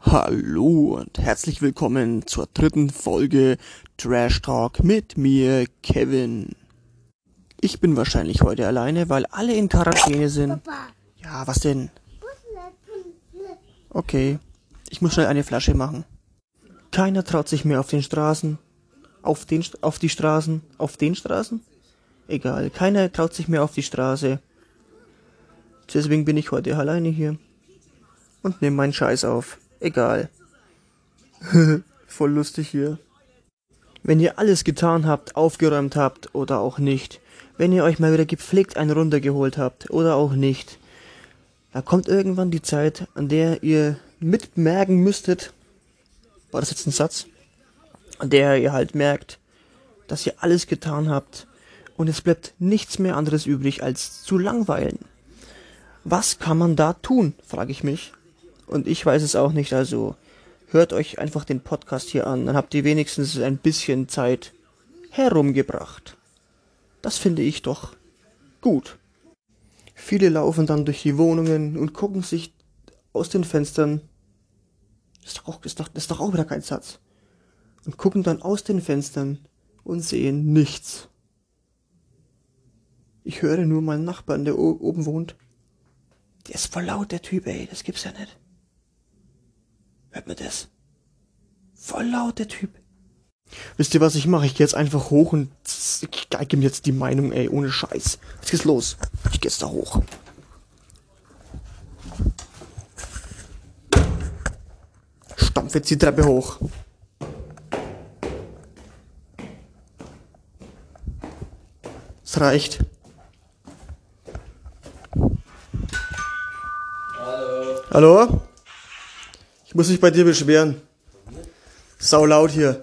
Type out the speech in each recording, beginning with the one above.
Hallo und herzlich willkommen zur dritten Folge Trash Talk mit mir, Kevin. Ich bin wahrscheinlich heute alleine, weil alle in Quarantäne sind. Papa, Ja, was denn? Okay, ich muss schnell eine Flasche machen. Keiner traut sich mehr auf den Straßen. Auf den, St- auf die Straßen? Auf den Straßen? Egal, keiner traut sich mehr auf die Straße. Deswegen bin ich heute alleine hier. Und nehme meinen Scheiß auf. Egal. Voll lustig hier. Wenn ihr alles getan habt, aufgeräumt habt oder auch nicht, wenn ihr euch mal wieder gepflegt einen runtergeholt habt oder auch nicht, da kommt irgendwann die Zeit, an der ihr mitmerken müsstet, war das jetzt ein Satz, an der ihr halt merkt, dass ihr alles getan habt und es bleibt nichts mehr anderes übrig, als zu langweilen. Was kann man da tun, frage ich mich. Und ich weiß es auch nicht, also hört euch einfach den Podcast hier an, dann habt ihr wenigstens ein bisschen Zeit herumgebracht. Das finde ich doch gut. Viele laufen dann durch die Wohnungen und gucken sich aus den Fenstern. Ist doch auch, ist doch, ist doch auch wieder kein Satz. Und gucken dann aus den Fenstern und sehen nichts. Ich höre nur meinen Nachbarn, der oben wohnt. Der ist voll laut, der Typ, ey, das gibt's ja nicht. Hört mir das? Voll laut, der Typ. Wisst ihr, was ich mache? Ich gehe jetzt einfach hoch und ich geige ihm jetzt die Meinung, ey, ohne Scheiß. Jetzt geht's los. Ich geh jetzt da hoch. Stampf jetzt die Treppe hoch. Es reicht. Hallo. Hallo? Ich muss mich bei dir beschweren. Sau laut hier.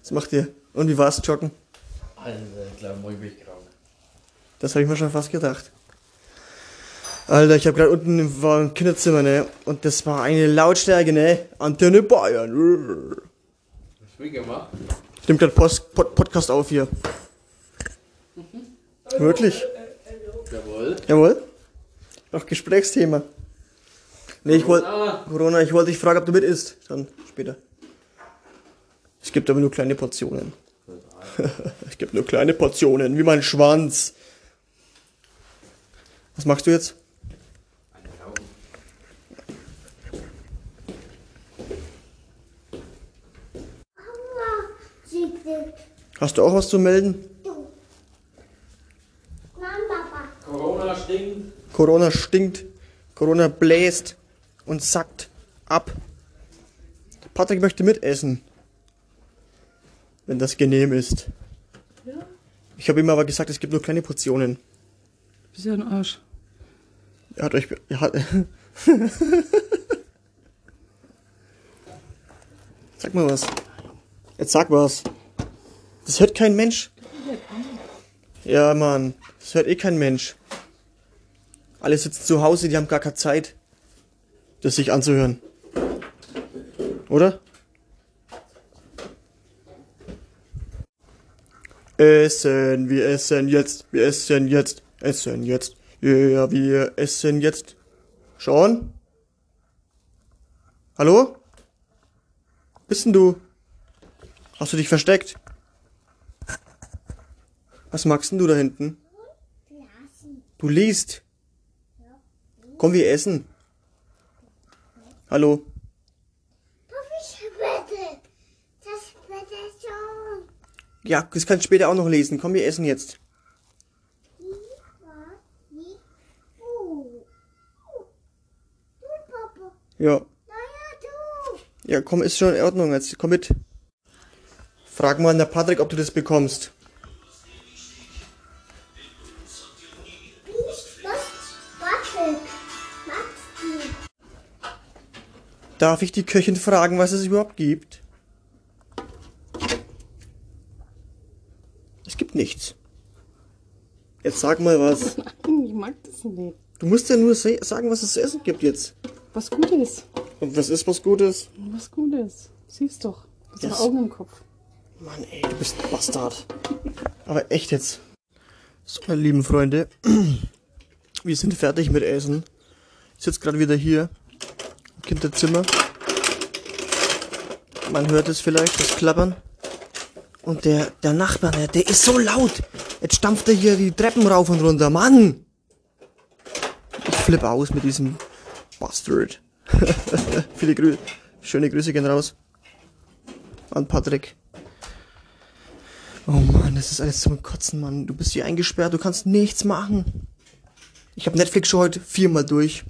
Was macht ihr? Und wie war's joggen? Alter, ich glaube, morgen bin ich krank. Das habe ich mir schon fast gedacht. Alter, ich habe gerade unten im, war im Kinderzimmer, ne? Und das war eine Lautstärke, ne? Antenne Bayern. Was will ich gemacht? Ich nehme gerade Pod, Podcast auf hier. Wirklich? Jawohl. Jawohl. Noch Gesprächsthema. Nee, ich wollte. Corona. Ich wollte dich fragen, ob du mit isst. Dann später. Es gibt aber nur kleine Portionen. es gibt nur kleine Portionen, wie mein Schwanz. Was machst du jetzt? Hast du auch was zu melden? Corona stinkt. Corona stinkt, Corona bläst und sackt ab. Patrick möchte mitessen. Wenn das genehm ist. Ja, Ich habe ihm aber gesagt, es gibt nur kleine Portionen. bist ja ein Arsch. Er hat euch. Er hat, sag mal was. Jetzt sag was. Das hört kein Mensch. Ja, Mann. Das hört eh kein Mensch. Alle sitzen zu Hause, die haben gar keine Zeit, das sich anzuhören. Oder? Essen, wir essen jetzt, wir essen jetzt, essen jetzt. Ja, wir essen jetzt. Sean? Hallo? Bist denn du? Hast du dich versteckt? Was magst denn du da hinten? Du liest. Komm, wir essen. Hallo? Ja, das kannst du später auch noch lesen. Komm, wir essen jetzt. Ja. Ja, komm, ist schon in Ordnung. Jetzt komm mit. Frag mal an der Patrick, ob du das bekommst. Darf ich die Köchin fragen, was es überhaupt gibt? Es gibt nichts. Jetzt sag mal was. Nein, ich mag das nicht. Du musst ja nur sagen, was es zu essen gibt jetzt. Was Gutes. Und was ist was Gutes? Was Gutes. Siehst doch. Du hast Augen im Kopf. Mann, ey, du bist ein Bastard. Aber echt jetzt. So, meine lieben Freunde, wir sind fertig mit Essen. Ich sitze gerade wieder hier Kinderzimmer. Man hört es vielleicht, das Klappern. Und der, der Nachbar, der, ist so laut. Jetzt stampft er hier die Treppen rauf und runter. Mann! Ich flippe aus mit diesem Bastard. Viele Grüße. Schöne Grüße gehen raus. An Patrick. Oh Mann, das ist alles zum Kotzen, Mann. Du bist hier eingesperrt, du kannst nichts machen. Ich habe Netflix schon heute viermal durch.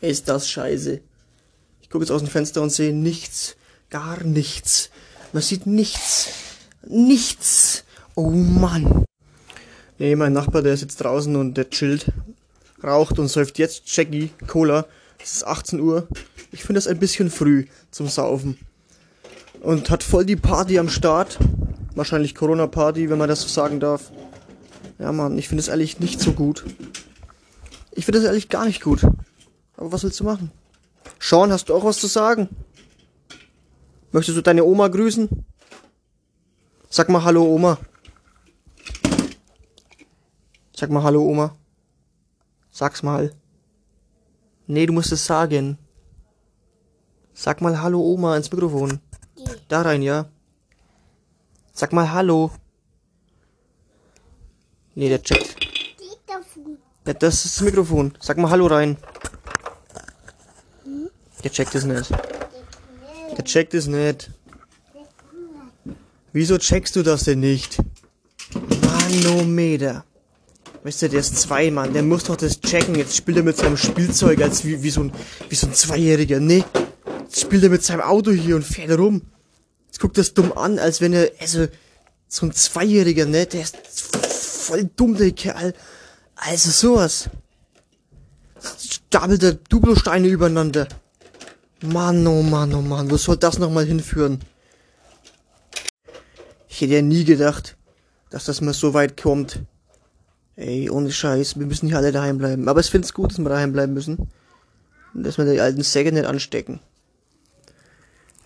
Ist das scheiße. Ich gucke jetzt aus dem Fenster und sehe nichts. Gar nichts. Man sieht nichts. Nichts. Oh Mann. Nee, mein Nachbar, der ist jetzt draußen und der chillt. Raucht und säuft jetzt Jackie Cola. Es ist 18 Uhr. Ich finde das ein bisschen früh zum Saufen. Und hat voll die Party am Start. Wahrscheinlich Corona-Party, wenn man das so sagen darf. Ja, Mann, ich finde es ehrlich nicht so gut. Ich finde es ehrlich gar nicht gut. Aber was willst du machen? Sean, hast du auch was zu sagen? Möchtest du deine Oma grüßen? Sag mal Hallo, Oma. Sag mal Hallo, Oma. Sag's mal. Nee, du musst es sagen. Sag mal Hallo, Oma, ins Mikrofon. Da rein, ja. Sag mal Hallo. Nee, der checkt. Das ist das Mikrofon. Sag mal Hallo rein. Der checkt es nicht. Der checkt es nicht. Wieso checkst du das denn nicht? Manometer. Weißt du, der ist zwei, Mann. Der muss doch das checken. Jetzt spielt er mit seinem Spielzeug als wie, wie, so, ein, wie so ein Zweijähriger. Nee. Jetzt spielt er mit seinem Auto hier und fährt rum. Jetzt guckt das dumm an, als wenn er, also, so ein Zweijähriger, ne? Der ist voll dumm, der Kerl. Also sowas. Stapelt der Duplosteine übereinander. Mann, oh Mann, oh Mann, wo soll das nochmal hinführen? Ich hätte ja nie gedacht, dass das mal so weit kommt. Ey, ohne Scheiß, wir müssen hier alle daheim bleiben. Aber ich find's gut, dass wir daheim bleiben müssen. Und dass wir die alten Säcke nicht anstecken.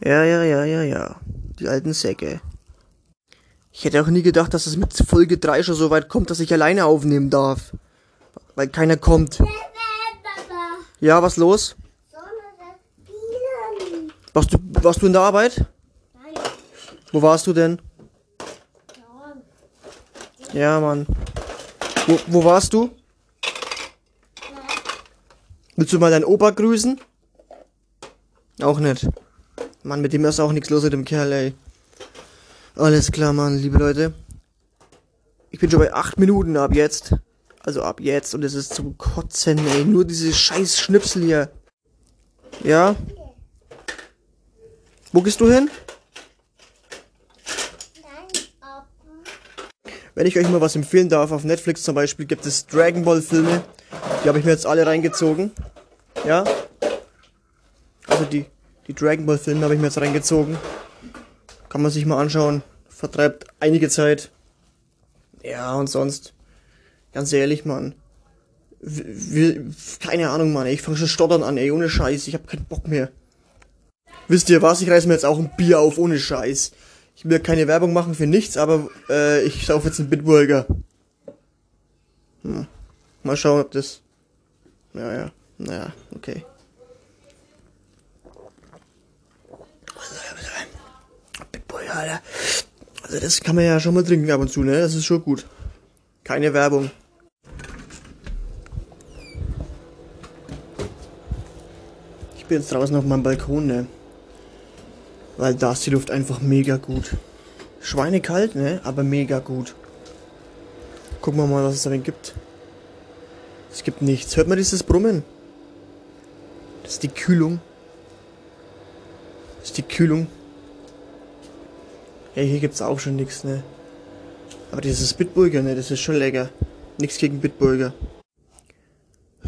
Ja, ja, ja, ja, ja. Die alten Säcke. Ich hätte auch nie gedacht, dass es mit Folge 3 schon so weit kommt, dass ich alleine aufnehmen darf. Weil keiner kommt. Ja, was los? Sollen wir das spielen? Warst du, warst du in der Arbeit? Nein. Wo warst du denn? Ja. Ja, Mann. Wo, wo warst du? Willst du mal deinen Opa grüßen? Auch nicht. Mann, mit dem ist auch nichts los mit dem Kerl, ey. Alles klar, Mann, liebe Leute. Ich bin schon bei 8 Minuten ab jetzt. Also ab jetzt und es ist zum Kotzen, ey. Nur diese scheiß Schnipsel hier. Ja? Wo gehst du hin? Wenn ich euch mal was empfehlen darf, auf Netflix zum Beispiel gibt es Dragon Ball Filme. Die habe ich mir jetzt alle reingezogen. Ja? Also die, die Dragon Ball Filme habe ich mir jetzt reingezogen. Kann man sich mal anschauen. Vertreibt einige Zeit. Ja, und sonst. Ganz ehrlich, Mann. W w keine Ahnung, Mann. Ich fange schon stottern an, ey. Ohne Scheiß. Ich habe keinen Bock mehr. Wisst ihr was? Ich reiß mir jetzt auch ein Bier auf, ohne Scheiß. Ich will keine Werbung machen für nichts, aber äh, ich sauf jetzt einen Bitburger. Hm. Mal schauen, ob das. Ja, ja. Naja, okay. Bitburger, Alter. Also das kann man ja schon mal trinken ab und zu, ne? Das ist schon gut. Keine Werbung. Ich bin jetzt draußen auf meinem Balkon, ne? Weil da ist die Luft einfach mega gut. Schweinekalt, ne? Aber mega gut. Gucken wir mal, was es darin gibt. Es gibt nichts. Hört man dieses Brummen? Das ist die Kühlung. Das ist die Kühlung. Ja, hier gibt's auch schon nichts, ne? Aber dieses Bitburger, ne? Das ist schon lecker. Nichts gegen Bitburger.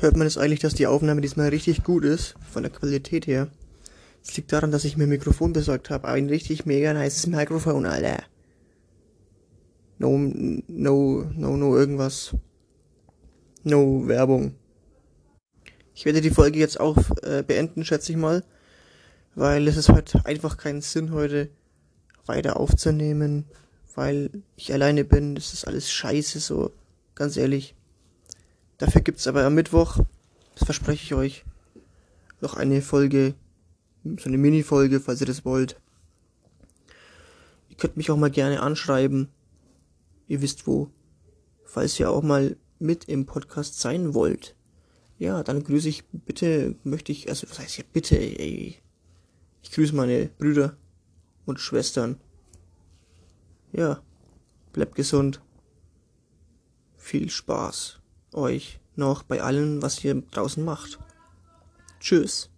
Hört man es eigentlich, dass die Aufnahme diesmal richtig gut ist? Von der Qualität her. Es liegt daran, dass ich mir ein Mikrofon besorgt habe. Ein richtig mega nices Mikrofon, Alter. No, no, no, no, irgendwas. No Werbung. Ich werde die Folge jetzt auch äh, beenden, schätze ich mal. Weil es ist halt einfach keinen Sinn, heute weiter aufzunehmen. Weil ich alleine bin. Das ist alles scheiße, so. Ganz ehrlich. Dafür gibt's aber am Mittwoch, das verspreche ich euch, noch eine Folge, so eine Mini-Folge, falls ihr das wollt. Ihr könnt mich auch mal gerne anschreiben. Ihr wisst wo. Falls ihr auch mal mit im Podcast sein wollt. Ja, dann grüße ich bitte, möchte ich, also was heißt hier bitte, ey. Ich grüße meine Brüder und Schwestern. Ja, bleibt gesund. Viel Spaß euch noch bei allem, was ihr draußen macht. Tschüss.